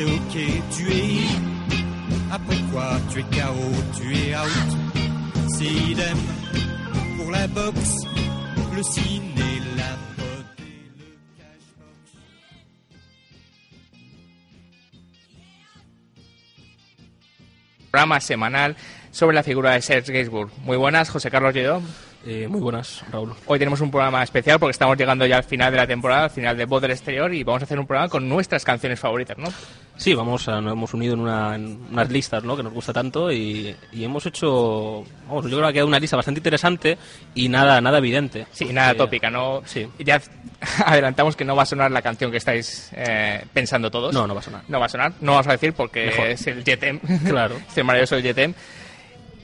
c'est ok, tu es. Après quoi, tu es KO, tu es out. C'est idem pour la boxe, le ciné, la mode et le cashbox. programa semanal sobre la figura de Serge Gainsbourg. Muy buenas, José Carlos Lledó. Eh, muy buenas, Raúl. Hoy tenemos un programa especial porque estamos llegando ya al final de la temporada, al final de Voz del Exterior y vamos a hacer un programa con nuestras canciones favoritas, ¿no? Sí, vamos a, nos hemos unido en, una- en unas listas ¿no? que nos gusta tanto y, y hemos hecho, vamos, yo creo que ha quedado una lista bastante interesante y nada nada evidente. Sí, nada Porque- tópica, ¿no? Sí. Ya adelantamos que no va a sonar la canción que estáis eh, pensando todos. No, no va a sonar. No va a sonar, no vamos a decir porque Mejor. es el Jetem. Claro. es el maravilloso el Jetem.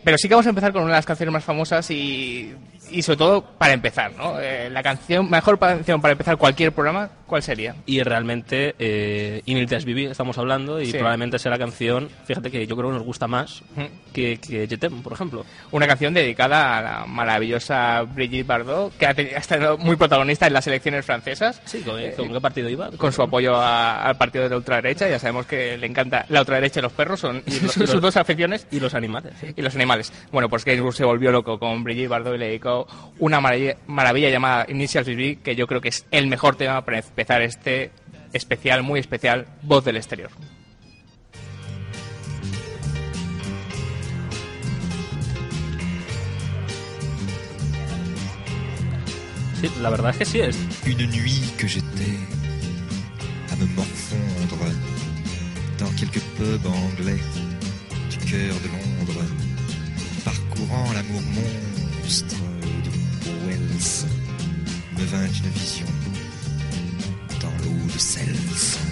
Pero sí que vamos a empezar con una de las canciones más famosas y, y sobre todo para empezar, ¿no? Eh, la canción, mejor canción para empezar cualquier programa, ¿cuál sería? Y realmente, eh, Iniltas Vivi estamos hablando y Sí. probablemente sea la canción, fíjate que yo creo que nos gusta más que, que Jetem, por ejemplo. Una canción dedicada a la maravillosa Brigitte Bardot, que ha, tenido- ha estado muy protagonista en las elecciones francesas. Sí, ¿con, Eh, con qué partido iba? con su apoyo a- al partido de la ultraderecha. Ya sabemos que le encanta la ultraderecha y los perros, son Y sus, lo- y lo- dos aficiones. Y los animales. sí. Y los animales. Bueno, pues Gainsbourg se volvió loco con Brigitte Bardot y le dedicó una maravilla, maravilla llamada Initial BB, que yo creo que es el mejor tema para empezar este especial, muy especial, Voz del Exterior. Sí, la verdad es que sí, es, Une nuit que j'étais à me morfondre dans quelques pubs anglais du cœur de Londres, parcourant l'amour monstre me vint une vision dans l'eau de Cels.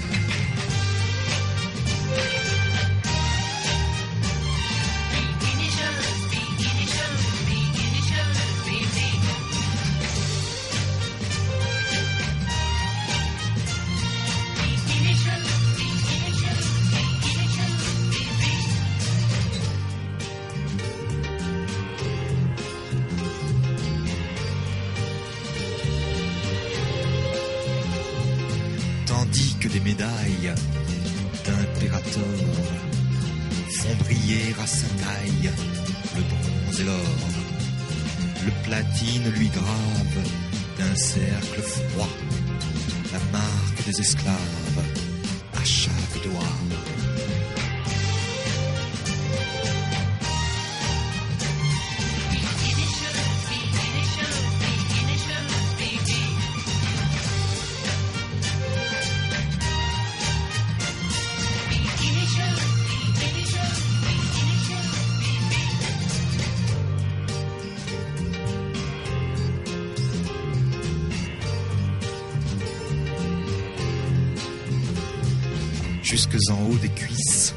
Jusque en haut des cuisses.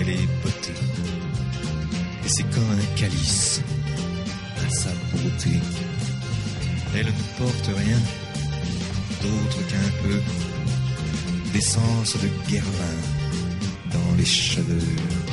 Elle est bottée. Et c'est comme un calice à sa beauté. Elle ne porte rien d'autre qu'un peu d'essence de guervin dans les cheveux.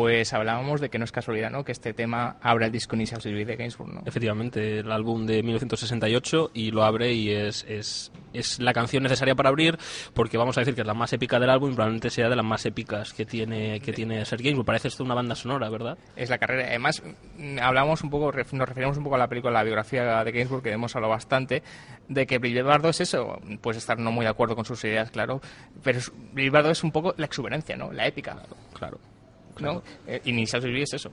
Pues hablábamos de que no es casualidad, ¿no? Que este tema abra el disco Initial Civil de Gainsbourg, ¿no? Efectivamente, el álbum de 1968 y lo abre y es, es, es la canción necesaria para abrir porque vamos a decir que es la más épica del álbum y probablemente sea de las más épicas que tiene que tiene Ser Gainsbourg. Parece esto una banda sonora, ¿verdad? Es la carrera. Además, mm, hablamos un poco, nos referimos un poco a la película, la biografía de Gainsbourg, que hemos hablado bastante, de que Brigitte Bardot es eso, puedes estar no muy de acuerdo con sus ideas, claro, pero Brigitte Bardot es un poco la exuberancia, ¿no? La épica. Claro. ¿No? Eh, Inicial Survey es eso.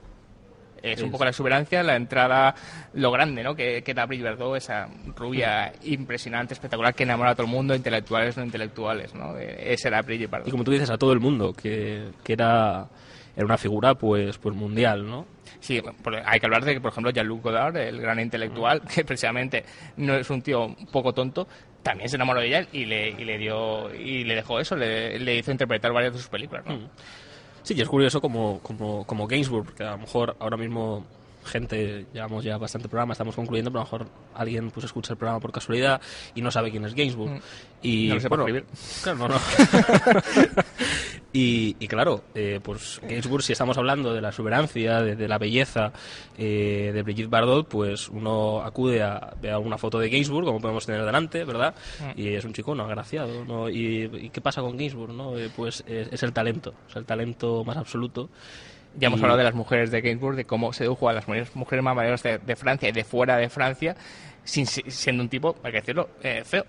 Es, un poco la exuberancia, la entrada, lo grande, ¿no? Que, que da Brigitte Bardot, esa rubia impresionante, espectacular, que enamora a todo el mundo, intelectuales, no intelectuales, ¿no? Eh, ese era Brigitte Bardot. Y como tú dices, a todo el mundo, que, que era, era una figura, pues, pues mundial, ¿no? Sí, hay que hablar de que, por ejemplo, Jean-Luc Godard, el gran intelectual, que precisamente no es un tío un poco tonto, también se enamoró de ella y le, y le dio y le dejó eso, le, le hizo interpretar varias de sus películas, ¿no? Mm. Sí, y es curioso como, como, como Gainsbourg, porque a lo mejor ahora mismo gente, llevamos ya bastante programa, estamos concluyendo, pero a lo mejor alguien pues escucha el programa por casualidad y no sabe quién es Gainsbourg. Mm. Y, No lo sé por escribir. Claro, no, no. y, y claro, eh, pues Gainsbourg, si estamos hablando de la exuberancia, de, de la belleza eh, de Brigitte Bardot, pues uno acude a ver alguna foto de Gainsbourg, como podemos tener delante, ¿verdad? Mm. Y es un chico no agraciado, ¿no? ¿Y, y qué pasa con Gainsbourg, no? Eh, pues es, es el talento, es el talento más absoluto. Ya hemos Y- hablado de las mujeres de Gainsbourg, de cómo sedujo a las mujeres, mujeres más mayores de, de Francia y de fuera de Francia, sin, si- siendo un tipo, hay que decirlo, eh, feo.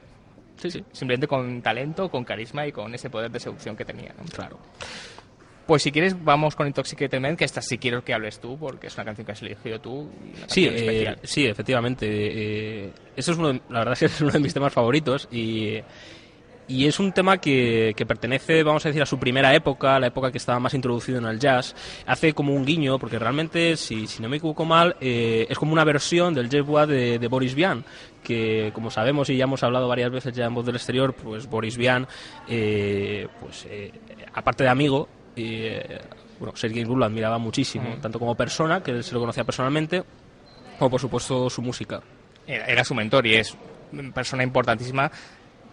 Sí, sí. Simplemente con talento, con carisma y con ese poder de seducción que tenía. ¿no? Claro. Pues si quieres, vamos con Intoxicated Man, que esta sí quiero que hables tú, porque es una canción que has elegido tú. Sí, eh, sí, efectivamente. eh, eso es uno, de- la verdad es que es uno de mis temas favoritos y, y es un tema que, que pertenece, vamos a decir, a su primera época, la época que estaba más introducido en el jazz. Hace como un guiño, porque realmente, si, si no me equivoco mal, eh, es como una versión del Jeff Watt de, de Boris Vian, que como sabemos y ya hemos hablado varias veces ya en Voz del Exterior, pues Boris Vian, eh, pues eh, aparte de amigo, eh, bueno, Sergei Gainsbourg lo admiraba muchísimo, Mm. tanto como persona, que él se lo conocía personalmente, como por supuesto su música. Era, era su mentor y es persona importantísima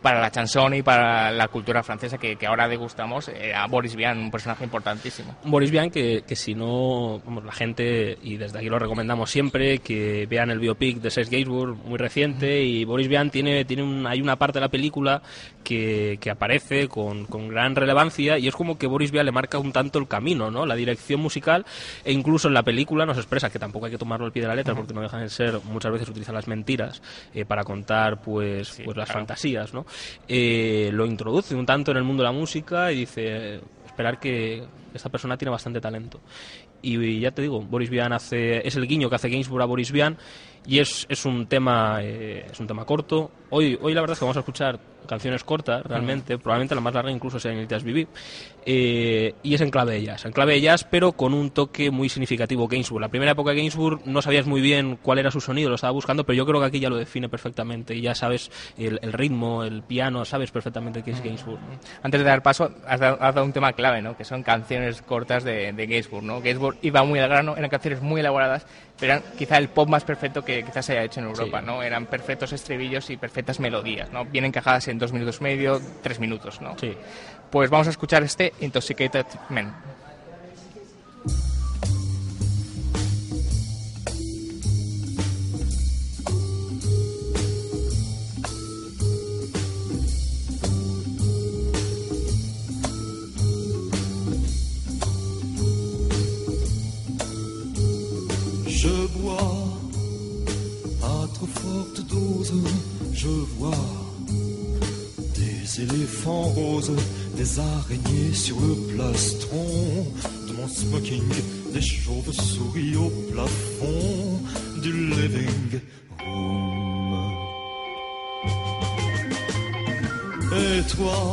para la chanson y para la cultura francesa que, que ahora degustamos. Era Boris Vian, un personaje importantísimo. Boris Vian, que, que si no, vamos, la gente, y desde aquí lo recomendamos siempre, que vean el biopic de Serge Gainsbourg, muy reciente, y Boris Vian tiene, tiene un, hay una parte de la película que, que aparece con, con gran relevancia, y es como que Boris Vian le marca un tanto el camino, ¿no? La dirección musical, e incluso en la película nos expresa, que tampoco hay que tomarlo al pie de la letra, porque no dejan de ser, muchas veces utilizan las mentiras eh, para contar, pues, Sí, pues las claro. fantasías, ¿no? Eh, lo introduce un tanto en el mundo de la música y dice, esperar que esta persona tiene bastante talento. Y ya te digo, Boris Vian hace, es el guiño que hace Gainsbourg a Boris Vian y es, es un tema eh, es un tema corto. Hoy, hoy la verdad es que vamos a escuchar canciones cortas, realmente, probablemente la más larga incluso sea en el Jazz BB. Eh, y es en clave de jazz, en clave de jazz, pero con un toque muy significativo Gainsbourg. La primera época de Gainsbourg no sabías muy bien cuál era su sonido, lo estaba buscando, pero yo creo que aquí ya lo define perfectamente y ya sabes el, el ritmo, el piano, sabes perfectamente qué es Gainsbourg. Antes de dar paso, has dado, has dado un tema clave, ¿no? Que son canciones cortas de, de Gainsbourg, ¿no? Gainsbourg iba muy al grano, eran canciones muy elaboradas, pero eran quizá el pop más perfecto que quizás se haya hecho en Europa, Sí. ¿no? Eran perfectos estribillos y perfectas melodías, ¿no? Bien encajadas en dos minutos y medio, tres minutos, ¿no? Sí. Pues vamos a escuchar este Intoxicated Man. Je vois des éléphants roses, des araignées sur le plastron de mon smoking, des chauves-souris au plafond du living room. Et toi,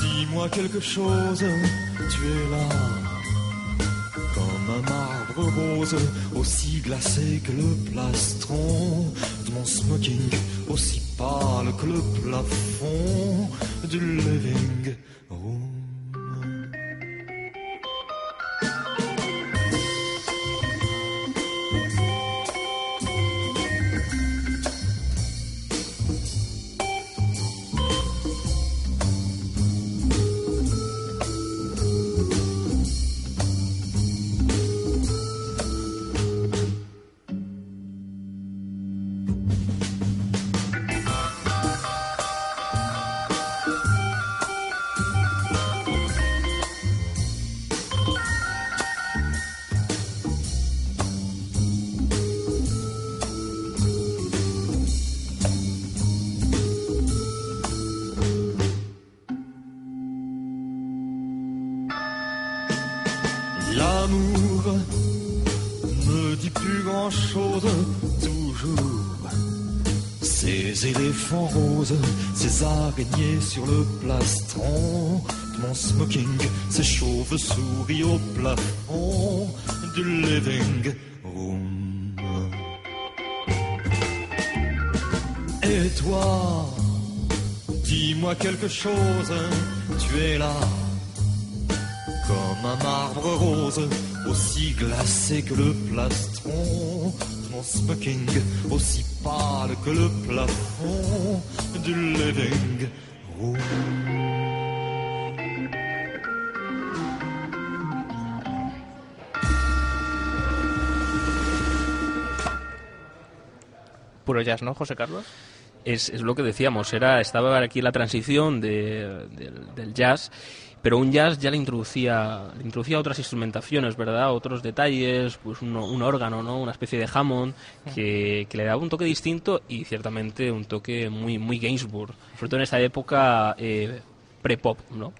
dis-moi quelque chose, tu es là comme un aussi glacé que le plastron de mon smoking, aussi pâle que le plafond du living room. Éléphants roses, ces araignées sur le plastron, mon smoking, ces chauves-souris au plafond du living room. Et toi, dis-moi quelque chose, tu es là comme un marbre rose, aussi glacé que le plastron. Mon smoking, aussi que le plafond du living room. Puro jazz, ¿no, José Carlos? Es, es lo que decíamos, era estaba aquí la transición de- del, del jazz, pero un jazz ya le introducía, le introducía otras instrumentaciones, ¿verdad? Otros detalles, pues un, un órgano, ¿no? Una especie de Hammond que, que le daba un toque distinto y ciertamente un toque muy, muy Gainsbourg, sobre todo en esa época eh, pre-pop, ¿no?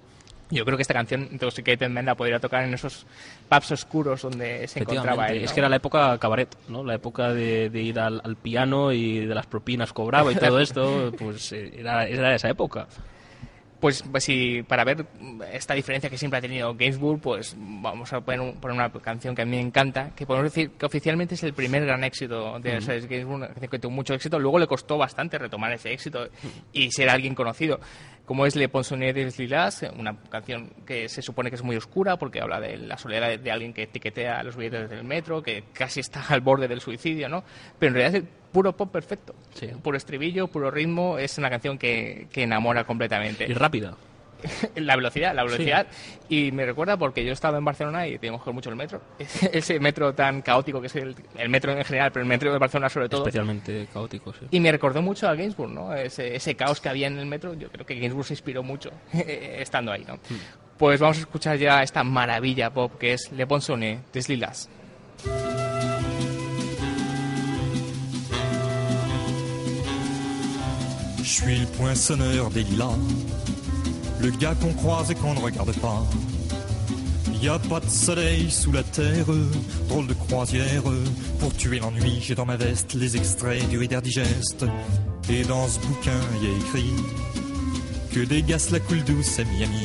Yo creo que esta canción Intoxicated Man la podría tocar en esos pubs oscuros donde se encontraba él. Es ¿no? que era la época cabaret, ¿no? La época de, de ir al, al piano y de las propinas cobraba y todo esto, pues eh, era, era esa época. Pues, pues sí, para ver esta diferencia que siempre ha tenido Gainsbourg, pues vamos a poner, un- poner una canción que a mí me encanta, que podemos decir que oficialmente es el primer gran éxito de o sea, es Gainsbourg, una canción que tuvo mucho éxito, luego le costó bastante retomar ese éxito y ser alguien conocido, como es Le Ponceau des Lilas, una canción que se supone que es muy oscura porque habla de la soledad de, de alguien que etiquetea los billetes del metro, que casi está al borde del suicidio, ¿no? Pero en realidad puro pop perfecto, Sí. puro estribillo, puro ritmo, es una canción que, que enamora completamente Y rápida. la velocidad, la velocidad. Y me recuerda porque yo estaba en Barcelona y teníamos que mucho el metro. Ese metro tan caótico que es el, el metro en general, pero el metro de Barcelona sobre todo. Especialmente caótico, sí. Y me recordó mucho a Gainsbourg, ¿no? Ese, ese caos que había en el metro. Yo creo que Gainsbourg se inspiró mucho estando ahí, ¿no? Pues vamos a escuchar ya esta maravilla pop que es Le Bon Sonnet des Lilas. Je suis le poinçonneur des lilas, le gars qu'on croise et qu'on ne regarde pas. Y a pas de soleil sous la terre, drôle de croisière. Pour tuer l'ennui, j'ai dans ma veste les extraits du Reader Digest. Et dans ce bouquin, y a écrit que gaz la coule douce à Miami.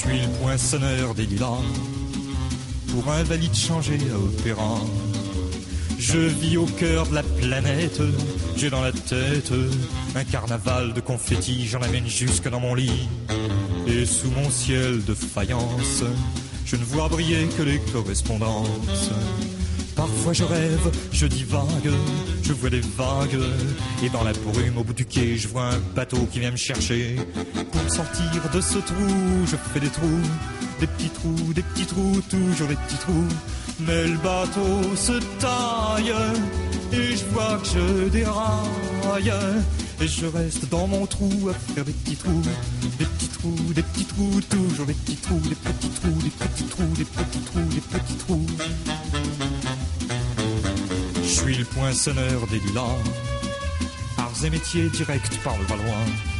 suis le poinçonneur des lilas Pour invalide changé à opéra Je vis au cœur de la planète. J'ai dans la tête Un carnaval de confettis. J'en amène jusque dans mon lit. Et sous mon ciel de faïence Je ne vois briller que les correspondances Parfois je rêve, je divague, je vois des vagues, et dans la brume au bout du quai, je vois un bateau qui vient me chercher. Pour sortir de ce trou, je fais des trous, des petits trous, des petits trous, toujours des petits trous. Mais le bateau se taille, et je vois que je déraille, et je reste dans mon trou à faire des petits trous, des petits trous, des petits trous, toujours des petits trous, des petits trous, des petits trous, des petits trous, des petits trous. Je suis le poinçonneur des lilas, arts et métiers directs par le Valois.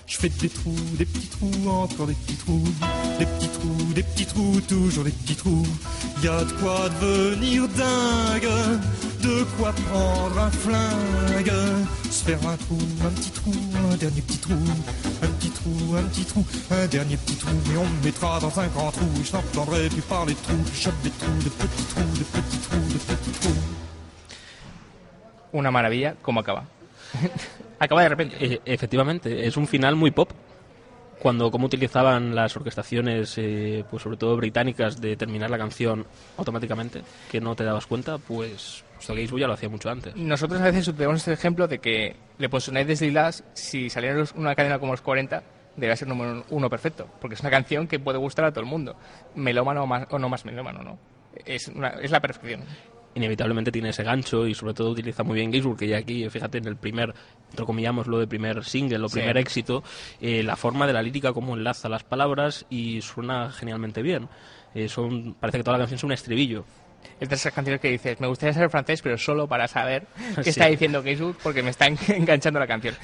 Je fais des trous, des petits trous, encore des petits trous, des petits trous, des petits trous, toujours des petits trous. Y a de quoi devenir dingue, de quoi prendre un flingue, se faire un trou, un petit trou, un dernier petit trou, un petit trou, un petit trou, un dernier petit trou, et on me mettra dans un grand trou. Je n'entendrai plus parler de trous, je chope des trous, de petits trous, de petits trous, de petits trous. Una maravilla, ¿cómo acaba? Acaba de repente. Eh, efectivamente, es un final muy pop. Cuando como utilizaban las orquestaciones, eh, pues sobre todo británicas, de terminar la canción automáticamente, que no te dabas cuenta, pues Stargaze ya lo hacía mucho antes. Nosotros a veces utilizamos este ejemplo de que Le Poissonnet des Lilas, si saliera una cadena como los 40, debería ser número uno perfecto, porque es una canción que puede gustar a todo el mundo, melómano o, más, o no más melómano, ¿no? Es, una- es la perfección. Inevitablemente tiene ese gancho y sobre todo utiliza muy bien Gainsbourg, que ya aquí, fíjate, en el primer, entrecomillamos lo de primer single o Sí. primer éxito, eh, la forma de la lírica, cómo enlaza las palabras y suena genialmente bien. Eh, son, parece que toda la canción es un estribillo. Es de esas canciones que dices, me gustaría saber francés, pero solo para saber qué Sí. está diciendo Gainsbourg, porque me está en- enganchando la canción.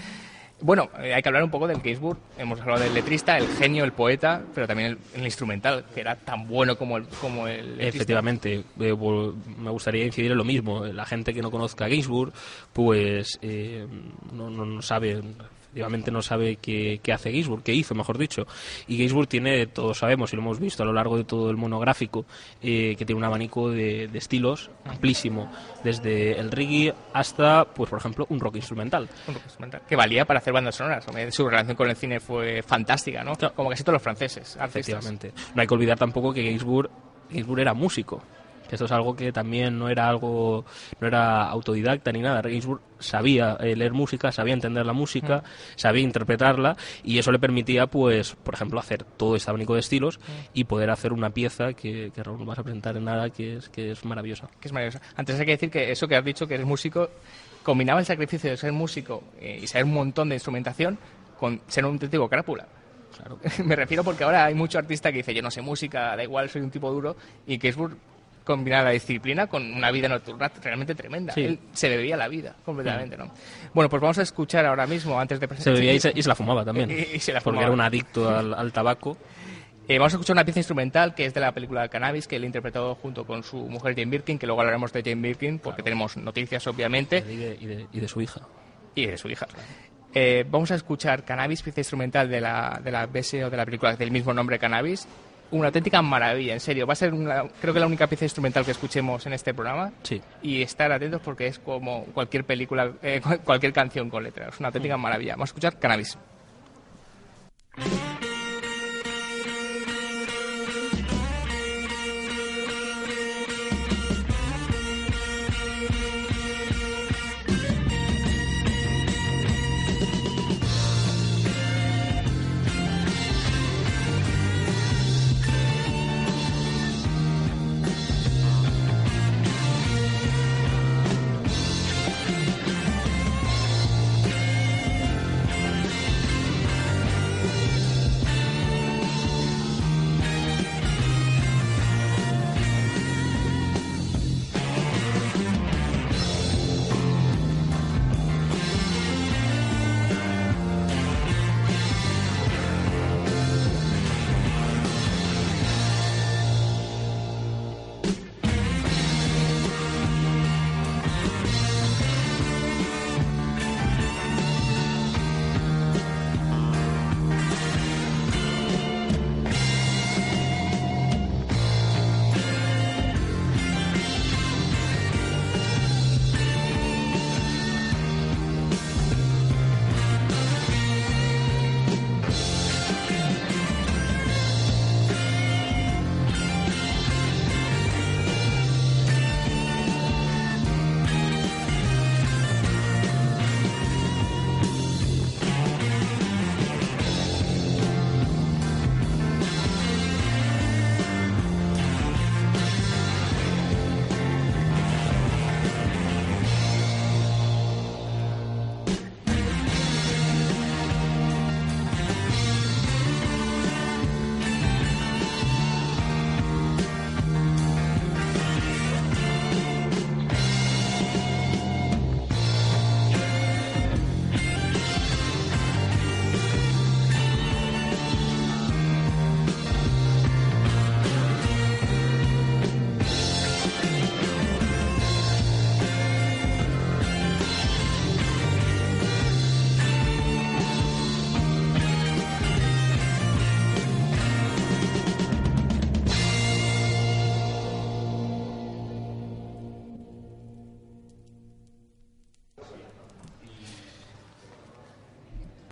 Bueno, eh, hay que hablar un poco del Gainsbourg. Hemos hablado del letrista, el genio, el poeta, pero también el, instrumental, que era tan bueno como el, como el. Efectivamente, eh, me gustaría incidir en lo mismo. La gente que no conozca Gainsbourg, pues eh, no, no, no sabe, efectivamente no sabe qué, qué hace Gainsbourg, qué hizo, mejor dicho. Y Gainsbourg tiene, todos sabemos y lo hemos visto a lo largo de todo el monográfico, eh, que tiene un abanico de, de estilos amplísimo, desde el reggae hasta, pues por ejemplo, un rock instrumental. Un rock instrumental, que valía para hacer bandas sonoras. Su relación con el cine fue fantástica, ¿no? Claro. Como casi todos los franceses. artistas. Efectivamente. No hay que olvidar tampoco que Gainsbourg, Gainsbourg era músico. Esto es algo que también no era algo, no era autodidacta ni nada. Gainsbourg sabía eh, leer música, sabía entender la música, sabía interpretarla y eso le permitía, pues, por ejemplo, hacer todo este abanico de estilos y poder hacer una pieza que, que Raúl no vas a presentar en nada, que es, que es maravillosa. que es maravillosa. Antes hay que decir que eso que has dicho, que eres músico, combinaba el sacrificio de ser músico eh, y saber un montón de instrumentación con ser un auténtico crápula. Claro. Me refiero porque ahora hay mucho artista que dice, yo no sé música, da igual, soy un tipo duro, y es combinar la disciplina con una vida nocturna realmente tremenda. Sí. Él se bebía la vida completamente, ¿no? Bueno, pues vamos a escuchar ahora mismo, antes de Se presentar... bebía y se, y se la fumaba también. Y- y se la porque fumaba. era un adicto al, al tabaco. Eh, vamos a escuchar una pieza instrumental que es de la película Cannabis, que él interpretó junto con su mujer Jane Birkin, que luego hablaremos de Jane Birkin, porque tenemos noticias, obviamente, Y de, y de- y de su hija. y de su hija. Eh, vamos a escuchar Cannabis, pieza instrumental de la, de la BS o de la película del mismo nombre Cannabis. Una auténtica maravilla, en serio. Va a ser, una- creo que la única pieza instrumental que escuchemos en este programa. Sí. Y estar atentos porque es como cualquier película, eh, cual- cualquier canción con letras. Es una auténtica maravilla. Vamos a escuchar Cannabis.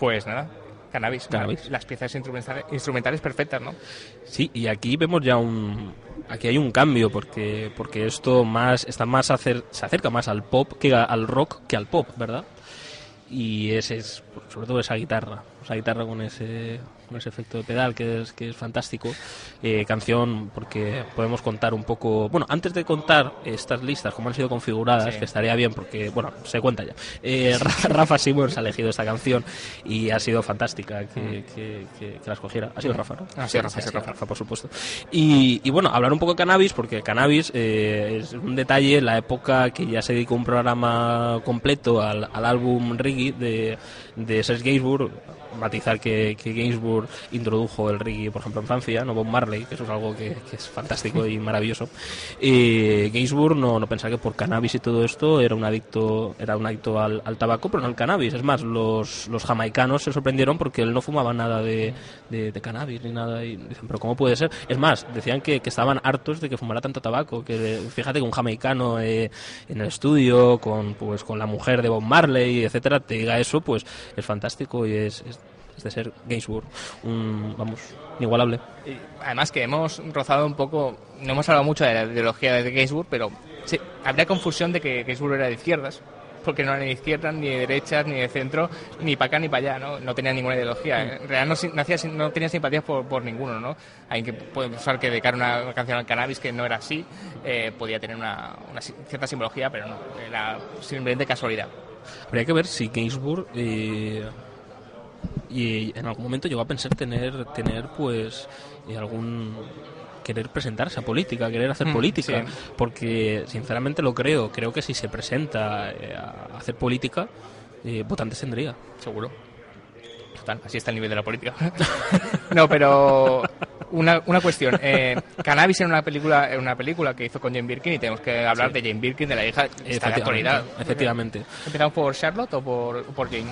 Pues nada, cannabis. Cannabis. Las piezas instrumentales, instrumentales perfectas, ¿no? Sí, y aquí vemos ya un aquí hay un cambio porque porque esto más está más acer- se acerca más al pop que a- al rock que al pop, ¿verdad? Y ese es sobre todo esa guitarra, esa guitarra con ese con ese efecto de pedal que es que es fantástico. Eh, canción porque podemos contar un poco, bueno, antes de contar estas listas cómo han sido configuradas, Sí. que estaría bien porque bueno, se cuenta ya. Eh, Ra- Rafa Simons ha elegido esta canción y ha sido fantástica que, que, que- que la escogiera. Ha sido Rafa, ¿no? Ha sido Rafa, sido Rafa. Rafa, por supuesto. Y, y bueno, hablar un poco de cannabis, porque cannabis eh, es un detalle, la época que ya se dedicó un programa completo al, al álbum reggae de, de Serge Gainsbourg, matizar que, que Gainsbourg introdujo el reggae, por ejemplo, en Francia, no Bob Marley, que eso es algo que, que es fantástico y maravilloso. Eh, Gainsbourg no, no pensaba que por cannabis y todo esto era un adicto, era un adicto al, al tabaco, pero no al cannabis. Es más, los, los jamaicanos se sorprendieron porque él no fumaba nada de, de, de cannabis ni nada. Y dicen, pero ¿cómo puede ser? Es más, decían que, que estaban hartos de que fumara tanto tabaco. Que fíjate que un jamaicano eh, en el estudio, con, pues, con la mujer de Bob Marley, etcétera, te diga eso, pues es fantástico y es, es, es de ser Gainsbourg. Un, vamos, inigualable. Y además que hemos rozado un poco, no hemos hablado mucho de la ideología de Gainsbourg, pero sí, habría confusión de que Gainsbourg era de izquierdas, porque no era ni de izquierdas, ni de derechas, ni de centro, ni para acá ni para allá, ¿no? No tenía ninguna ideología. En realidad no, no tenía simpatías por, por ninguno, ¿no? Hay que puede pensar que de cara a una, canción al cannabis que no era así, eh, podía tener una, una cierta simbología, pero no, era simplemente casualidad. Habría que ver si Gainsbourg eh, y en algún momento llegó a pensar tener, tener pues eh, algún querer presentarse a política, querer hacer Mm, política, sí. porque sinceramente lo creo, creo que si se presenta eh, a hacer política, eh, votantes tendría. Seguro. Total, así está el nivel de la política. no, pero una, una cuestión. Eh, Cannabis en una película en una película que hizo con Jane Birkin y tenemos que hablar Sí. de Jane Birkin, de la hija, de actualidad. Efectivamente. ¿Empezamos por Charlotte o por, o por Jane?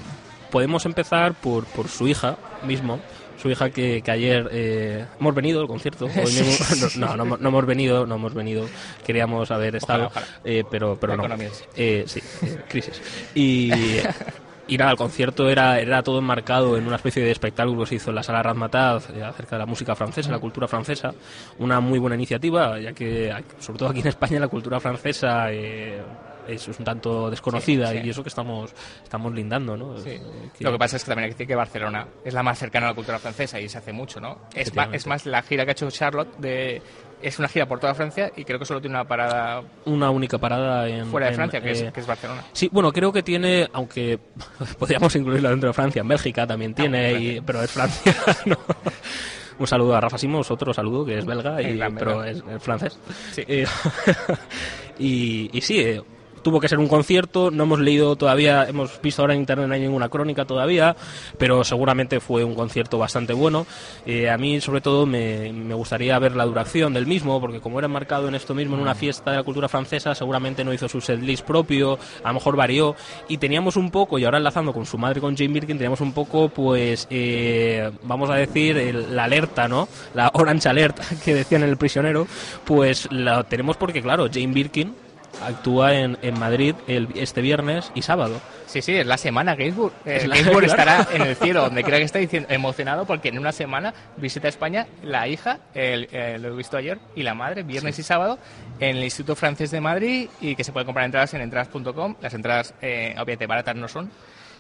Podemos empezar por, por su hija mismo. Su hija que, que ayer eh, hemos venido al concierto. Hoy mismo- no, no, no, no hemos venido, no hemos venido. Queríamos haber estado, ojalá. eh, pero, pero no. Eh, sí, eh, crisis. Y, y nada, el concierto era, era todo enmarcado en una especie de espectáculo que se hizo en la sala Razmataz eh, acerca de la música francesa, la cultura francesa. Una muy buena iniciativa, ya que, sobre todo aquí en España, la cultura francesa eh, es un tanto desconocida Sí, sí. y eso que estamos, estamos lindando, ¿no? Sí. Eh, que- Lo que pasa es que también hay que decir que Barcelona es la más cercana a la cultura francesa y se hace mucho, ¿no? Es, Efectivamente. es más, la gira que ha hecho Charlotte de, es una gira por toda Francia y creo que solo tiene una parada una única parada en fuera de en, Francia, que, eh, es, que es Barcelona. Sí, bueno, creo que tiene, aunque podríamos incluirla dentro de Francia, en Bélgica también tiene, y- pero es Francia. ¿no? Un saludo a Rafa Simos, otro saludo que es belga, y, pero es, es francés. Sí. Eh, y, y sí, eh, tuvo que ser un concierto, no hemos leído todavía, hemos visto ahora en internet no hay ninguna crónica todavía, pero seguramente fue un concierto bastante bueno. Eh, a mí sobre todo me, me gustaría ver la duración del mismo, porque como era enmarcado en esto mismo, en una fiesta de la cultura francesa, seguramente no hizo su setlist propio, a lo mejor varió, y teníamos un poco, y ahora enlazando con su madre, con Jane Birkin, teníamos un poco, pues, eh, vamos a decir, el- la alerta, ¿no? La Orange Alert que decían en El Prisionero, pues la tenemos porque, claro, Jane Birkin actúa en, en Madrid el, este viernes y sábado. Sí, sí, es la semana Gainsbourg. Eh, Es la- Gainsbourg claro. estará en el cielo, donde crea que está diciendo, emocionado porque en una semana visita España la hija, el- eh, lo he visto ayer, y la madre, viernes y sábado, en el Instituto Francés de Madrid y que se puede comprar entradas en entradas.com. Las entradas, eh, obviamente, baratas no son.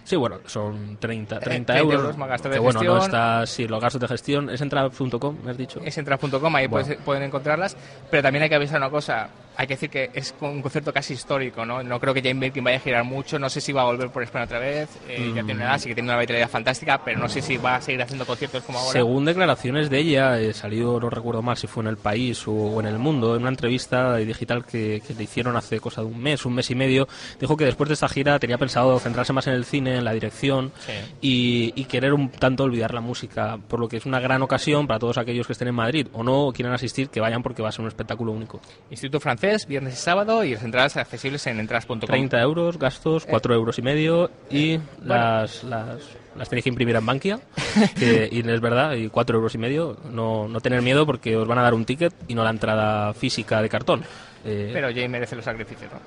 Sí, bueno, son 30, 30 30 euros. euros más gastos de bueno, no está, sí, los gastos de gestión. Es entrada.com, me has dicho. Es entradas.com, ahí Bueno. puedes- pueden encontrarlas. Pero también hay que avisar una cosa. Hay que decir que es un concierto casi histórico, ¿no? No creo que Jane Birkin vaya a girar mucho. No sé si va a volver por España otra vez. Eh, Ya tiene una edad, sí que tiene una vitalidad fantástica, pero no sé si va a seguir haciendo conciertos como ahora. Según declaraciones de ella, eh, salió, no recuerdo mal si fue en El País o en El Mundo, en una entrevista digital que, que le hicieron hace cosa de un mes, un mes y medio, dijo que después de esta gira tenía pensado centrarse más en el cine, en la dirección Sí. y, y querer un tanto olvidar la música, por lo que es una gran ocasión para todos aquellos que estén en Madrid o no quieran asistir, que vayan porque va a ser un espectáculo único. Instituto Francés Fest, viernes y sábado, y las entradas accesibles en entradas.com. 30 euros, gastos, 4 euros y medio, y las, las, las tenéis que imprimir en Bankia, que, y es verdad, y 4 euros y medio, no, no tener miedo porque os van a dar un ticket y no la entrada física de cartón. Eh, Pero Jay merece los sacrificios, ¿no?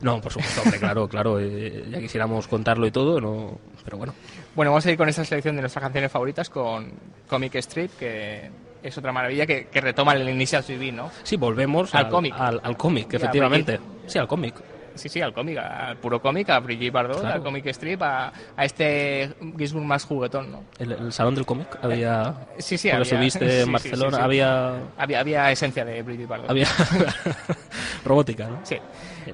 No, por supuesto, hombre, claro, claro, eh, ya quisiéramos contarlo y todo, no, pero bueno. Bueno, vamos a ir con esta selección de nuestras canciones favoritas con Comic Strip, que es otra maravilla que, que retoma el Initial CD, ¿no? Sí, volvemos Al cómic. Al, al cómic, efectivamente. Sí, al cómic. Sí, sí, al cómic, al puro cómic, a Brigitte Bardot, Claro. al Comic Strip, a, a este Gizmo más juguetón, ¿no? El, el salón del cómic había. Sí, sí, cuando había- subiste sí, en sí, Barcelona, sí, sí. había. Había, había esencia de Brigitte Bardot. Había. robótica, ¿no? Sí.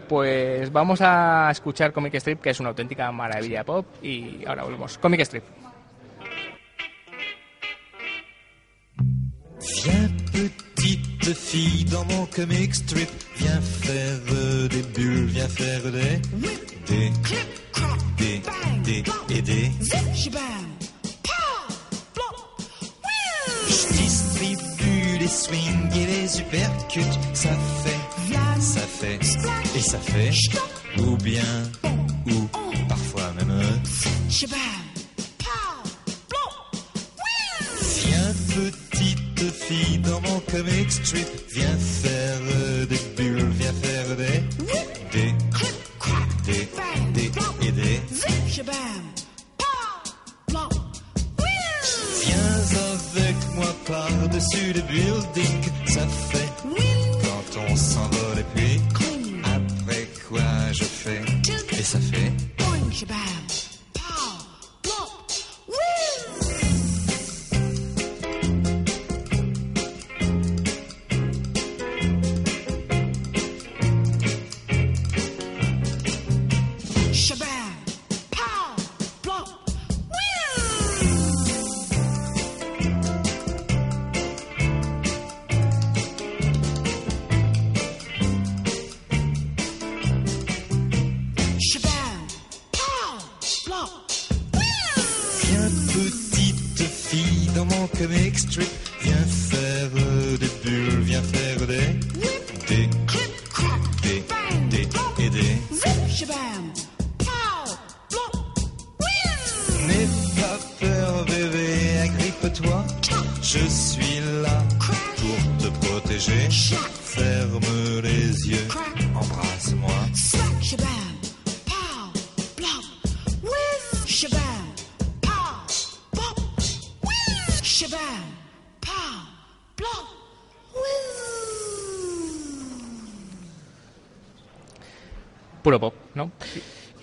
Pues vamos a escuchar Comic Strip, que es una auténtica maravilla pop, y ahora volvemos. Comic Strip. Viens petite fille dans mon comic strip, viens faire euh, des bulles, viens faire des des des des et des. Je distribue les swings et les uppercuts, ça fait, ça fait et ça fait, ou bien ou parfois même. euh, Viens petite fille dans mon comic strip, viens faire des bulles, viens faire des des des des et des. Viens avec moi par-dessus les buildings, ça fait quand on s'envole et puis après quoi je fais et ça fait.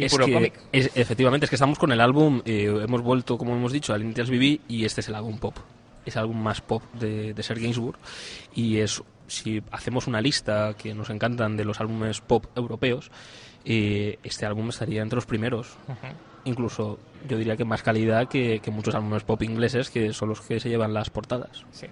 Es puro cómic. efectivamente, es que estamos con el álbum, eh, hemos vuelto, como hemos dicho, al Initials BB y este es el álbum pop. Es el álbum más pop de, de Serge Gainsbourg y es, si hacemos una lista que nos encantan de los álbumes pop europeos, eh, este álbum estaría entre los primeros. Incluso yo diría que más calidad que, que muchos álbumes pop ingleses que son los que se llevan las portadas. Sí.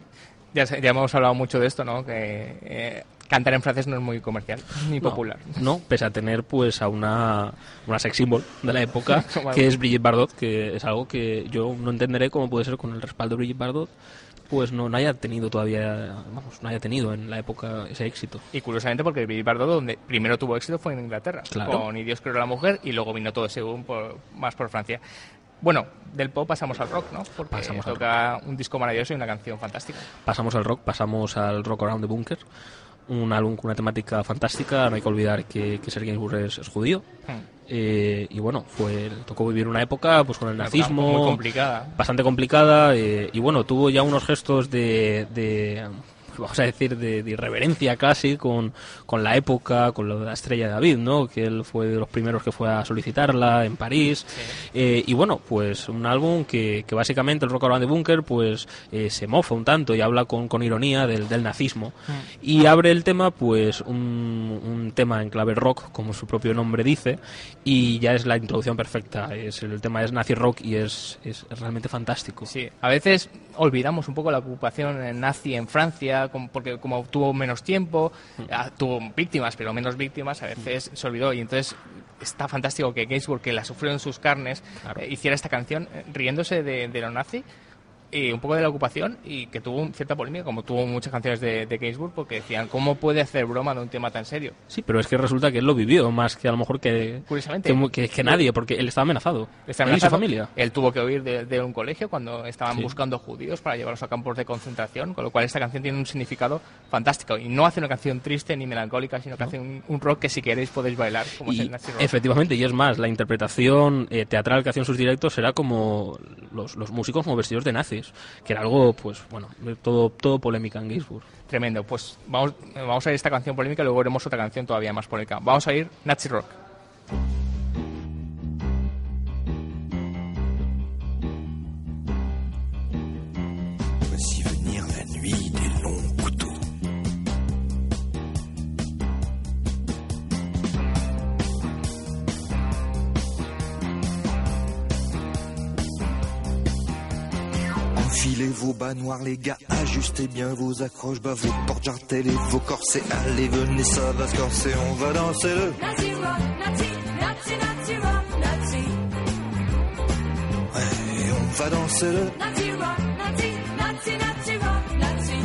Ya, ya hemos hablado mucho de esto, ¿no? Que eh, cantar en francés no es muy comercial ni No, popular. No, pese a tener pues a una, una sex symbol de la época, que es Brigitte Bardot, que es algo que yo no entenderé cómo puede ser con el respaldo de Brigitte Bardot, pues no, no haya tenido todavía, vamos, no haya tenido en la época ese éxito. Y curiosamente porque Brigitte Bardot donde primero tuvo éxito fue en Inglaterra, Claro. con Y Dios creó la mujer y luego vino todo ese boom por- más por Francia. Bueno, del pop pasamos al rock, ¿no? Porque Pasamos al toca un disco maravilloso y una canción fantástica. Pasamos al rock, pasamos al Rock Around the Bunker, un álbum con una temática fantástica, no hay que olvidar que, que Serge Gainsbourg es, es judío. Hmm. Eh, y bueno, fue tocó vivir una época pues con el Una nazismo muy complicada. bastante complicada eh, y bueno tuvo ya unos gestos de, de, vamos a decir de, de irreverencia casi con, con la época con lo de la estrella de David no que él fue de los primeros que fue a solicitarla en París. Eh, y bueno pues un álbum que, que básicamente el Rock Around the Bunker pues eh, se mofa un tanto y habla con, con ironía del, del nazismo. Y abre el tema pues un, un tema en clave rock como su propio nombre dice y ya es la introducción perfecta. Es el tema es nazi rock y es, es realmente fantástico. Sí, a veces olvidamos un poco la ocupación nazi en Francia, porque como tuvo menos tiempo, ah, tuvo víctimas, pero menos víctimas, a veces se olvidó. Y entonces está fantástico que Gainsbourg, que la sufrió en sus carnes, Claro. eh, hiciera esta canción eh, riéndose de, de lo nazi. Y un poco de la ocupación y que tuvo cierta polémica, como tuvo muchas canciones de, de Gainsbourg, porque decían, ¿cómo puede hacer broma de un tema tan serio? Sí, pero es que resulta que él lo vivió más que a lo mejor que, Curiosamente. que, que- que nadie, porque él estaba amenazado. Está Él y su amenazado. familia. Él tuvo que huir de, de un colegio cuando estaban Sí. buscando judíos para llevarlos a campos de concentración, con lo cual esta canción tiene un significado fantástico. Y no hace una canción triste ni melancólica, sino que hace un, un rock que si queréis podéis bailar, como es Y el Nazi Rock. efectivamente, y es más, la interpretación eh, teatral que hacían sus directos era como los, los músicos como vestidos de que era algo, pues bueno, todo, todo polémica en Gainsbourg. Tremendo. Pues vamos, vamos a ir esta canción polémica y luego veremos otra canción todavía más polémica. Vamos a ir Nazi Rock. Enfilez vos bas noirs, les gars, ajustez bien vos accroches, bas vos portes jartelles et vos corsets. Allez, venez, ça va se corser, on va danser le. Nazi rock, Nazi, Nazi, Nazi rock, Nazi, Ouais, on va danser le. Nazi rock, Nazi, Nazi, Nazi rock, Nazi.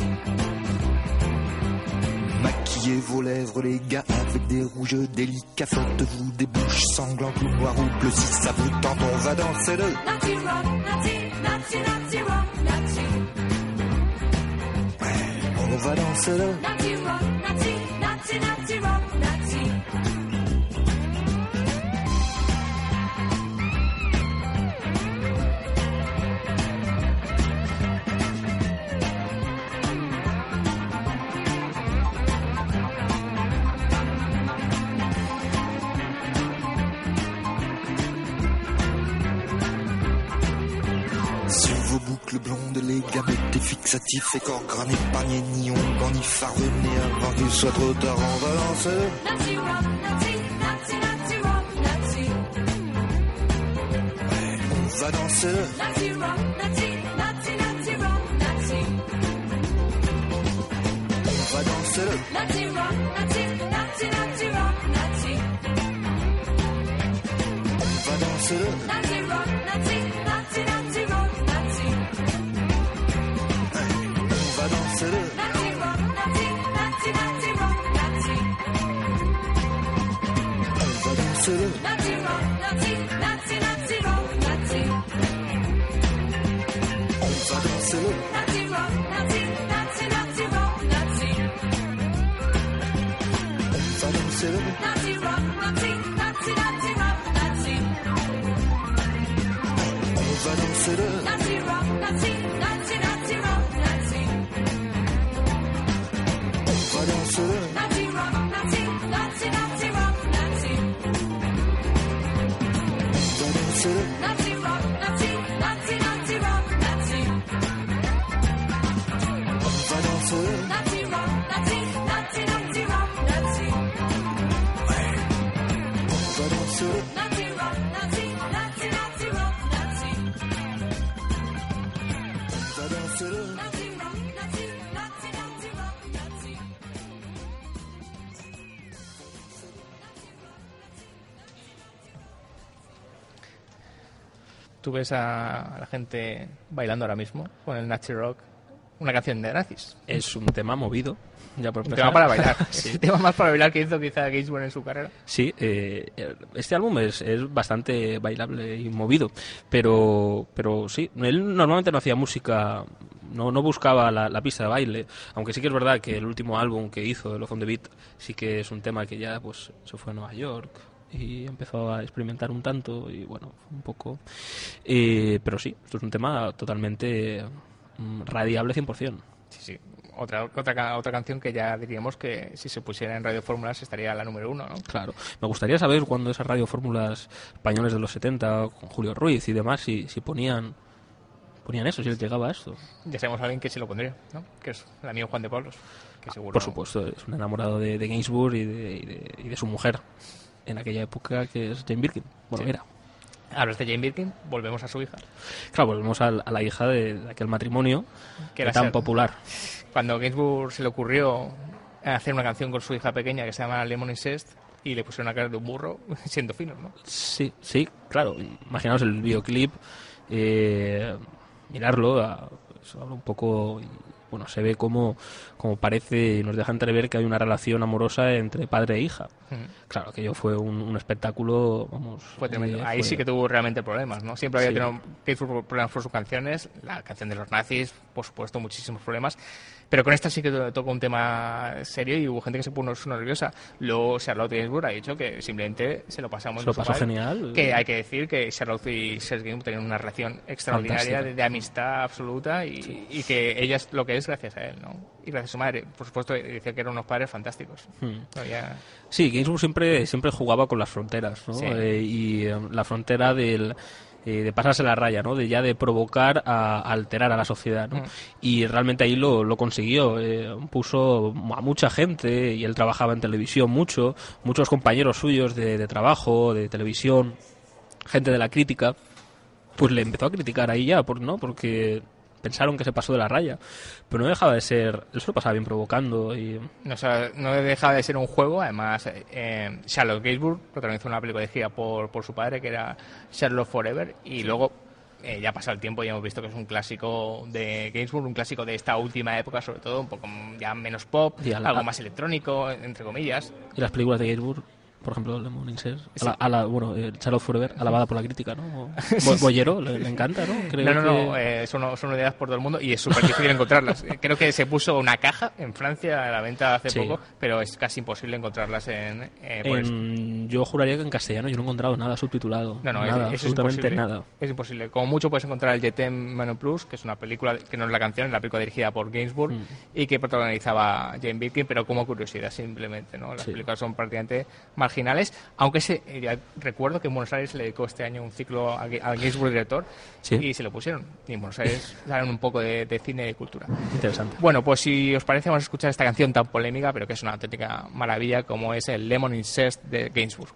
Maquillez vos lèvres, les gars, avec des rouges délicats. Faites-vous des bouches sanglantes ou noires ou bleues. Si ça vous tente, on va danser le. Nazi rock, Nazi, Nazi, Ouais, on va danser le. Vos boucles blondes, les gars, mettez fixatifs et corps gras, n'épargnez ni onguent, ni avant qu'il soit trop tard, on va danser le. Nazi rock, Nazi, Nazi, Nazi rock, Nazi, Ouais, on va danser le. Nazi rock, Nazi, Nazi, Nazi rock, Nazi, On va danser le. Nazi rock, Nazi, Nazi, Nazi rock, Nazi, On va danser Nazi, On va danser le. Nazi rock, Nazi, Nazi, Nazi rock, Nazi. On va danser le. Nazi rock, Nazi, Nazi, Nazi rock, Nazi. On va danser le. Nazi, Tú ves a, la gente bailando ahora mismo con el Nazi Rock, una canción de nazis. Es un tema movido, ya por Un tema para bailar. Sí. El tema más para bailar que hizo quizá Gainsbourg en su carrera. Sí, eh, este álbum es, es bastante bailable y movido, pero, pero sí, él normalmente no hacía música, no, no buscaba la, la pista de baile, aunque sí que es verdad que el último álbum que hizo, el Off on the Beat, sí que es un tema que ya pues se fue a Nueva York y empezó a experimentar un tanto y bueno, un poco... Eh, pero sí, esto es un tema totalmente mm, radiable 100%. Sí, sí. Otra, otra, otra canción que ya diríamos que si se pusiera en Radio Fórmulas estaría la número uno, ¿no? Claro. Me gustaría saber cuando esas radiofórmulas españoles de los 70, con Julio Ruiz y demás, si, si ponían ponían eso, si les llegaba esto. Ya sabemos a alguien que sí lo pondría, ¿no? Que es el amigo Juan de Pablos. Que seguro. Por supuesto, es un enamorado de, de Gainsbourg y de, y de- y de su mujer en aquella época, que es Jane Birkin. Bueno, Sí. era. Hablas de Jane Birkin, volvemos a su hija. Claro, volvemos a, la hija de, de aquel matrimonio Que era tan ser- popular. Cuando Gainsbourg se le ocurrió hacer una canción con su hija pequeña que se llama Lemon Incest y le pusieron una cara de un burro siendo fino, ¿no? Sí, sí, claro. Imaginaos el videoclip. eh, mirarlo, a- pues, habla un poco, bueno, se ve como, como parece, nos deja entrever que hay una relación amorosa entre padre e hija. Ujú. Claro, aquello fue un, un espectáculo, vamos... Fue tremendo. Ahí fue- sí que tuvo realmente problemas, ¿no? Siempre había Sí. tenido problemas por sus canciones, la canción de los nazis, por supuesto, muchísimos problemas. Pero con esta sí que to- tocó un tema serio y hubo gente que se puso nerviosa. Luego Charlotte Gainsbourg ha dicho que simplemente se lo pasamos Se lo pasó mal. genial. Que hay que decir que Charlotte y Serge Gainsbourg tenían una relación extraordinaria de, de amistad absoluta y, y que ella es lo que es gracias a él, ¿no? Y gracias a su madre. Por supuesto, decía que eran unos padres fantásticos. Hmm. No, ya- Sí, Gainsbourg siempre, siempre jugaba con las fronteras, ¿no? Sí. Eh, y eh, la frontera del, eh, de pasarse la raya, ¿no? De ya de provocar a, a alterar a la sociedad, ¿no? Mm. Y realmente ahí lo, lo consiguió. eh, puso a mucha gente y él trabajaba en televisión mucho, muchos compañeros suyos de, de trabajo, de televisión, gente de la crítica, pues le empezó a criticar ahí ya, por, ¿no? Porque pensaron que se pasó de la raya. Pero no dejaba de ser, él se lo pasaba bien provocando y No, o sea, no deja de ser un juego. Además, eh, Charlotte Gainsbourg protagonizó una película dirigida por, por su padre, que era Charlotte Forever. Y luego, eh, ya ha pasado el tiempo y hemos visto que es un clásico de Gainsbourg, un clásico de esta última época, sobre todo, un poco ya menos pop, la- algo más electrónico, entre comillas. Y las películas de Gainsbourg, por ejemplo, Le Morning Says, a la, a la- bueno, eh, Charlotte Forever, alabada por la crítica, ¿no? Bo- Boyero, le, le encanta, ¿no? Creo no, no, no, que- eh, son, son ideas por todo el mundo y es súper difícil encontrarlas. Creo que se puso una caja en Francia a la venta hace Sí. poco, pero es casi imposible encontrarlas en... eh, por es- en- yo juraría que en castellano yo no he encontrado nada subtitulado. No, no, es- nada, eso absolutamente es nada. Es imposible. Como mucho puedes encontrar el Jetem Manu Plus, que es una película, que no es la canción, es la película dirigida por Gainsbourg Mm. y que protagonizaba Jane Birkin, pero como curiosidad simplemente, ¿no? Las Sí. películas son prácticamente marginales, aunque se, eh, recuerdo que en Buenos Aires le dedicó este año un ciclo al Gainsbourg director Sí. y se lo pusieron. Y en Buenos Aires salen un poco de, de cine y cultura. Interesante. Bueno, pues si os parece, vamos a escuchar esta canción tan polémica, pero que es una auténtica maravilla, como es el Lemon Incest de Gainsbourg.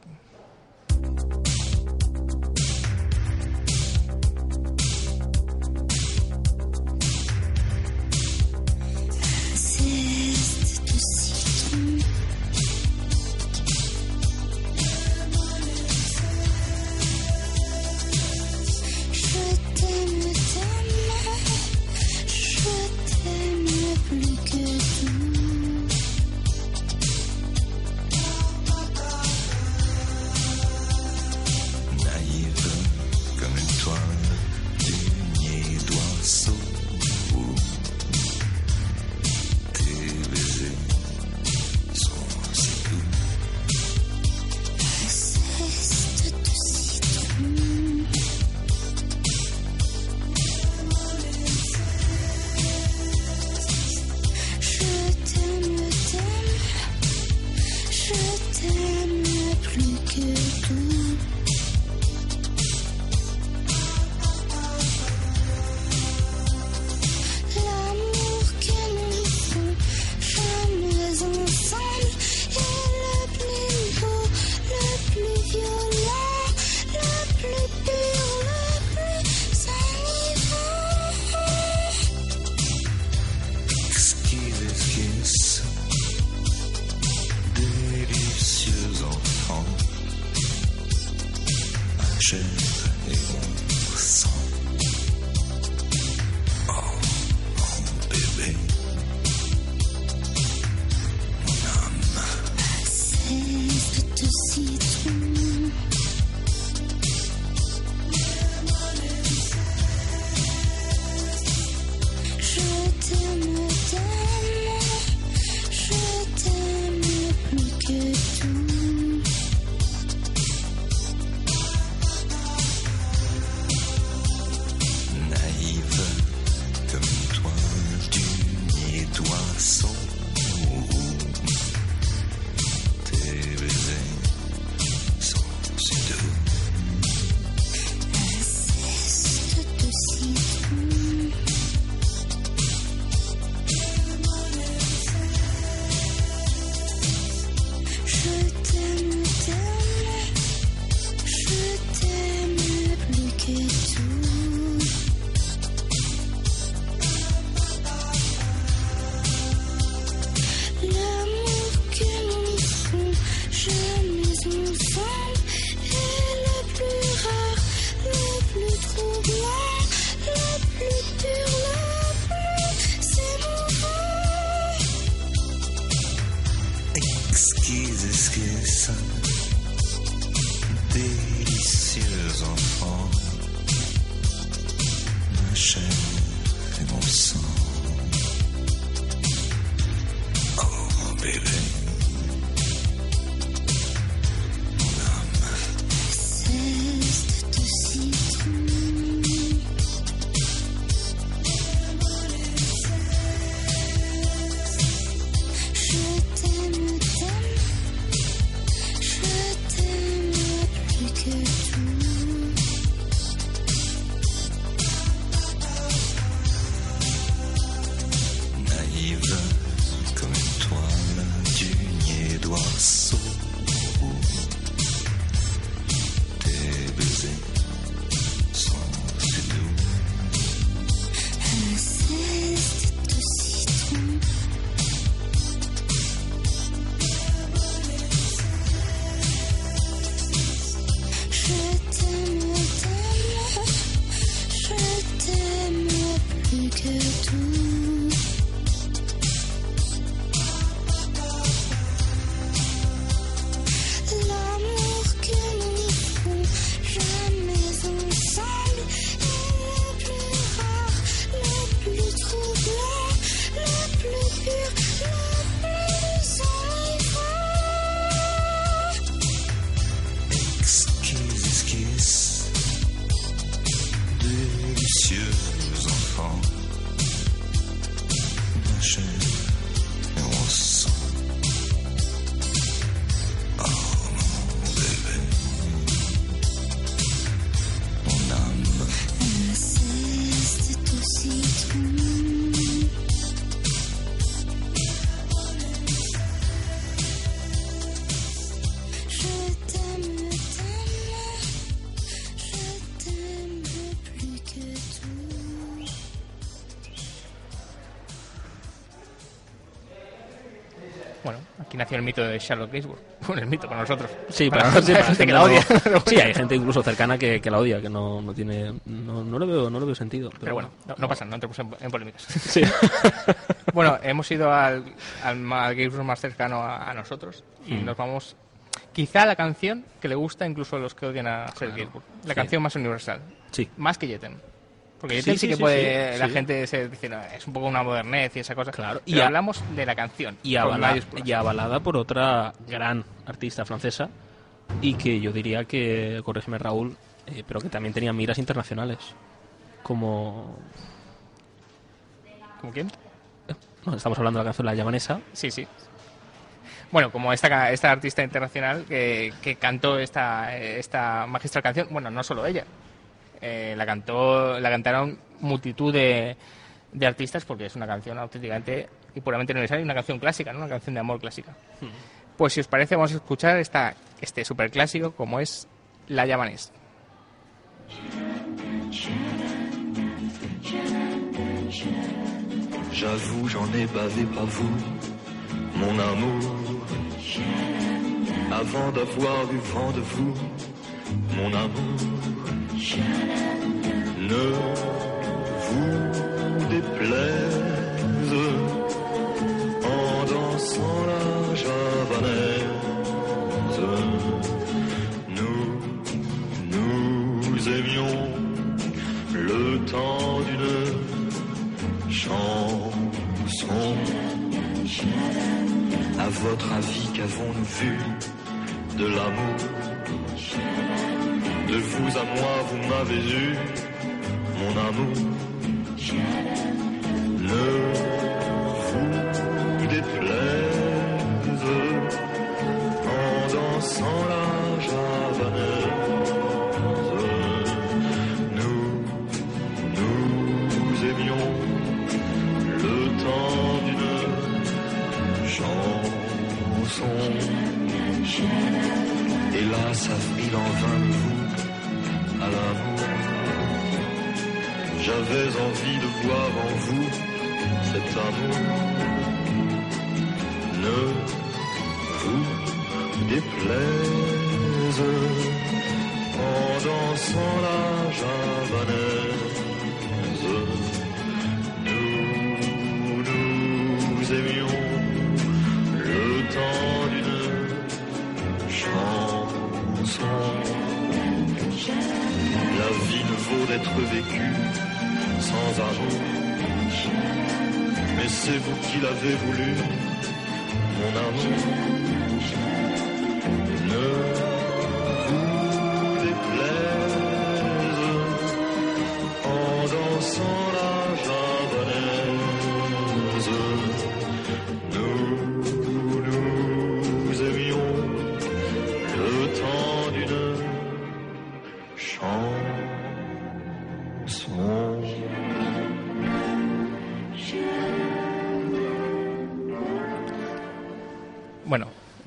Bueno, aquí nació el mito de Charlotte Gainsbourg. Bueno, el mito para nosotros. Sí, para, para, sí, hay para gente que la odia. Sí, hay gente incluso cercana que, que la odia, que no, no tiene. No, no, le veo, no le veo sentido. Pero, Pero bueno, no, no pasa, no entremos en, en polémicas. Sí. Bueno, hemos ido al, al, al Gainsbourg más cercano a, a nosotros y Mm. nos vamos quizá a la canción que le gusta incluso a los que odian a Serge Gainsbourg. La sí. canción más universal, sí. más que Jetem. Porque Sí, sí, sí, que puede, la gente se dice, "No, es un poco una modernez y esa cosa. Claro, y y a- hablamos de la canción. y, avala- y avalada por otra gran artista francesa y que yo diría que, corrígeme Raúl, eh, pero que también tenía miras internacionales. Como... ¿Como quién? No, estamos hablando de la canción La Llamanesa. Sí, sí. Bueno, como esta, esta artista internacional que, que cantó esta, esta magistral canción, bueno, no solo ella, eh, la cantó, la cantaron multitud de, de artistas porque es una canción auténticamente y puramente universal y una canción clásica, ¿no? Una canción de amor clásica. Pues si os parece vamos a escuchar esta, este super clásico como es La Llamanés. J'avoue, j'en ai bavé, pas vous, mon amour. Avant d'avoir eu vent de vous, mon amour. Ne vous déplaise en dansant la javanaise. Nous, nous aimions le temps d'une chanson. À votre avis, qu'avons-nous vu de l'amour De vous à moi, vous m'avez eu, mon amour.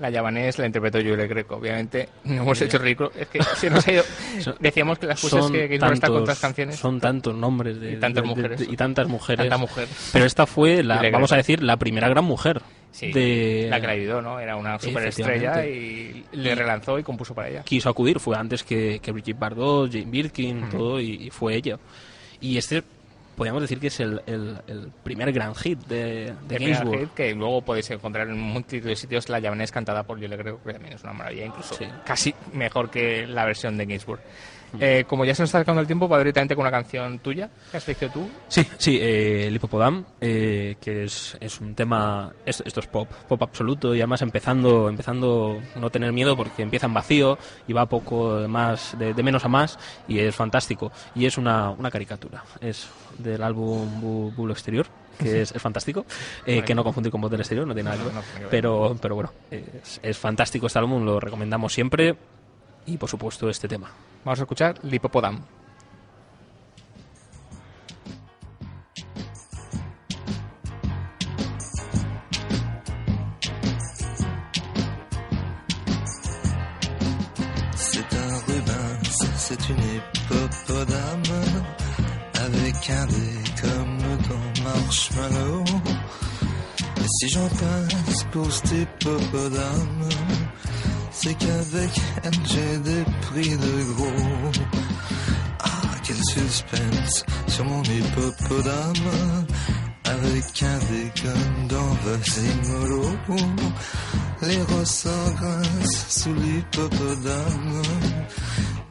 La Yavanés la interpretó Julie Greco, obviamente. No hemos hecho ridículo. Es que se nos ha ido. Son- Decíamos que las cosas que, que está con otras canciones. son tantos nombres de, Y tantas de- de- mujeres. y tantas mujeres. Tanta mujer. Pero esta fue, la, vamos a decir, la primera gran mujer. Sí, de, la que la ayudó, ¿no? Era una superestrella y le relanzó y compuso para ella. quiso acudir fue antes que, que Brigitte Bardot, Jane Birkin, todo, y, y fue ella. Y este, podríamos decir que es el, el- el primer gran hit de, de El primer Gainsbourg. hit que luego podéis encontrar en multitud de sitios. La Yavanés cantada por Julie Greco, que también es una maravilla, incluso Sí. casi mejor que la versión de Gainsbourg. Eh, como ya se nos está sacando el tiempo, para directamente con una canción tuya, que has elegido tú. Sí, sí, eh, el Hipopodam, eh, que es, es un tema, es- esto es pop, pop absoluto y además empezando, empezando no tener miedo porque empieza en vacío y va poco de más, de, de menos a más y es fantástico y es una, una caricatura, es del álbum Bu- Bulo Exterior que es, es fantástico, eh, que no confundir con Voz del Exterior, no tiene nada que ver, No, no pero, pero bueno, es, es fantástico este álbum, lo recomendamos siempre. Y por supuesto este tema. Vamos a escuchar Lipopodam. C'est un Rubens, c'est une hippopotame dé comme dans Marshmallow. Et si j'en passe pour cet hippopotame, c'est qu'avec elle j'ai des prix de gros. Ah, quel suspense sur mon hippopotame avec un dé comme dans Vasimolo. Les ressorts grincent sous l'hippopotame.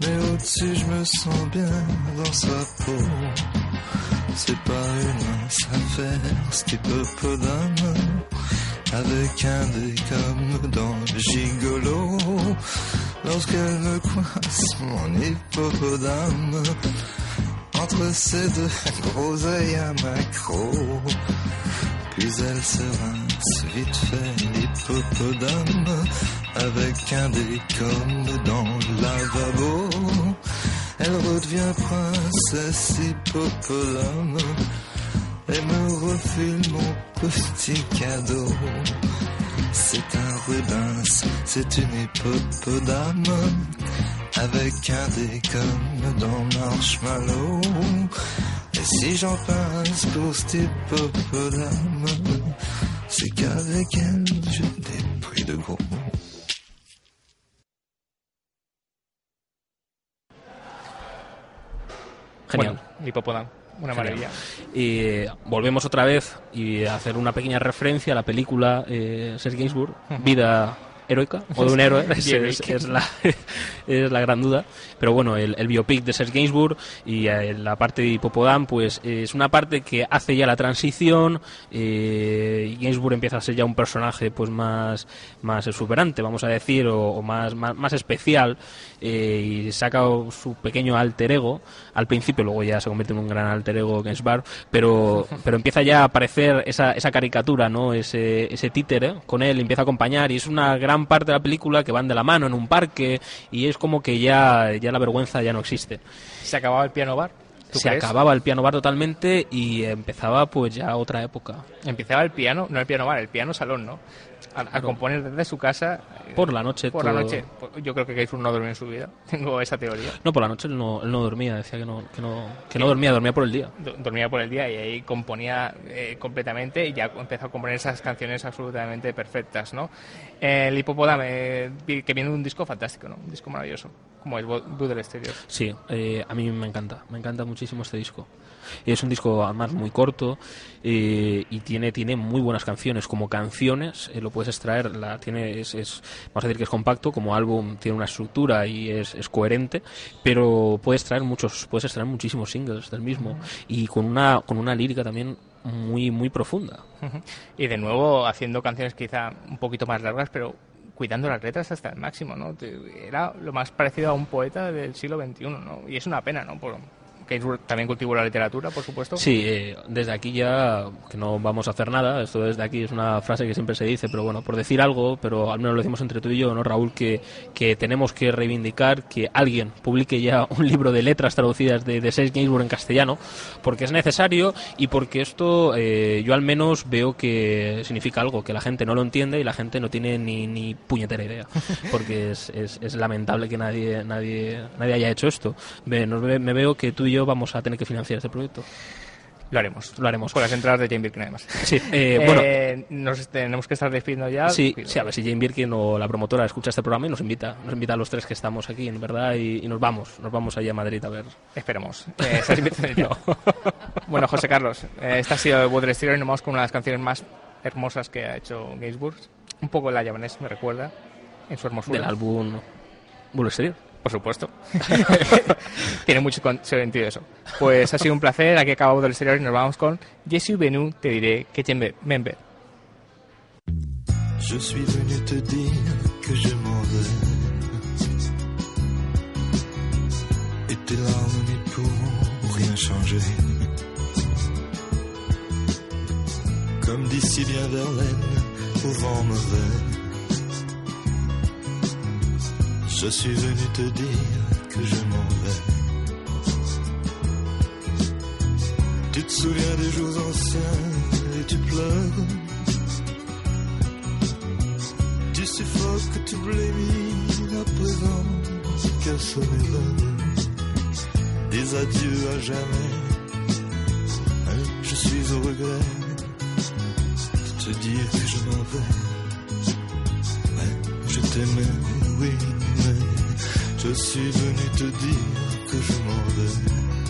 Mais au-dessus, je me sens bien dans sa peau. C'est pas une affaire, cet hippopotame. Avec un dé comme dans Gigolo. Lorsqu'elle me coince mon hippopotame. Entre ses deux groseilles à macro. Puis elle se rince vite fait l'hippopotame avec un dé comme dans le lavabo. Elle redevient princesse hippopotame et me refile mon petit cadeau. C'est un Rubens, c'est une hippopotame avec un dé comme dans Marshmallow. Et si j'en passe pour cet hippopotame, c'est qu'avec elle j'ai des prix de gros. Genial. Bueno, Lipopodam, una Genial. maravilla. Y volvemos otra vez y a hacer una pequeña referencia a la película eh, Serge Gainsbourg, Vida heroica o de un héroe, es, es- es la, es la gran duda. Pero bueno, el, el biopic de Serge Gainsbourg y eh, la parte de Hipopodam, pues eh, es una parte que hace ya la transición. eh, y Gainsbourg empieza a ser ya un personaje pues más, más exuberante, vamos a decir, o, o más, más, más especial. eh, y saca su pequeño alter ego. Al principio, luego ya se convierte en un gran alter ego Gainsbourg, pero, pero empieza ya a aparecer esa, esa caricatura, ¿no? Ese, ese títere con él, empieza a acompañar y es una gran parte de la película que van de la mano en un parque y es como que ya, ya la vergüenza ya no existe. Se acababa el piano bar. ¿tú Se crees? acababa el piano bar totalmente y empezaba pues ya otra época. Empezaba el piano, no el piano bar, el piano salón, ¿no? A, a componer desde su casa. eh, Por la noche Por la noche. Yo creo que Gainsbourg no durmió en su vida. Tengo esa teoría. No, por la noche él no, él no dormía, decía que no, que no, que no dormía, dormía por el día. Do- Dormía por el día y ahí componía eh, completamente y ya empezó a componer esas canciones absolutamente perfectas, ¿no? El hipopótamo, eh, que viene de un disco fantástico, ¿no? Un disco maravilloso, como el Blue del Exterior. Sí, eh, a mí me encanta, me encanta muchísimo este disco. Es un disco además muy corto eh, y tiene, tiene muy buenas canciones. Como canciones eh, lo puedes extraer, la, tiene, es, es- vamos a decir que es compacto, como álbum tiene una estructura y es, coherente, pero puedes traer muchos, puedes extraer muchísimos singles del mismo y con una, con una lírica también muy, muy profunda. Y de nuevo haciendo canciones quizá un poquito más largas, pero cuidando las letras hasta el máximo, ¿no? Era lo más parecido a un poeta del siglo XXI, ¿no? Y es una pena, ¿no? Por, Gainsbourg también cultivó la literatura, por supuesto. Sí, eh, desde aquí ya, que no vamos a hacer nada, esto desde aquí es una frase que siempre se dice, pero bueno, por decir algo, pero al menos lo decimos entre tú y yo, ¿no, Raúl? Que, que tenemos que reivindicar que alguien publique ya un libro de letras traducidas de, de Serge Gainsbourg en castellano, porque es necesario y porque esto eh, yo al menos veo que significa algo, que la gente no lo entiende y la gente no tiene ni, ni puñetera idea, porque es, es, es lamentable que nadie, nadie, nadie haya hecho esto. Ve- me veo que tú y yo vamos a tener que financiar este proyecto. Lo haremos. Lo haremos. Con las entradas de Jane Birkin, además. Sí, eh, bueno, Eh, nos tenemos que estar despidiendo ya. sí, sí, a ver si Jane Birkin o la promotora escucha este programa y nos invita, nos invita a los tres que estamos aquí, en verdad, y, y nos vamos, nos vamos allá a Madrid a ver. Esperemos. Eh, ya. bueno, José Carlos, eh, esta ha sido Water Stereo y nos vamos con una de las canciones más hermosas que ha hecho Gainsbourg. Un poco la Javanese me recuerda en su hermosura. del álbum Bull Exterior. Por supuesto. Tiene mucho sentido eso. Pues ha sido un placer. Aquí acabamos del exterior y nos vamos con Jesús Benu, te diré que te member. Je suis venu te dire que je m'en vais. Et tes larmes n'y pourront rien changer. Comme dit si bien Verlaine, au vent mauvais. Je suis venu te dire que je m'en vais. Tu te souviens des jours anciens et tu pleures. Tu suffoques, tu blémis à présent, n'est l'heure des adieux à jamais. Hein, Je suis au regret de te dire que je m'en vais. Ouais, je t'aimais, oui, mais je suis venu te dire que je m'en vais.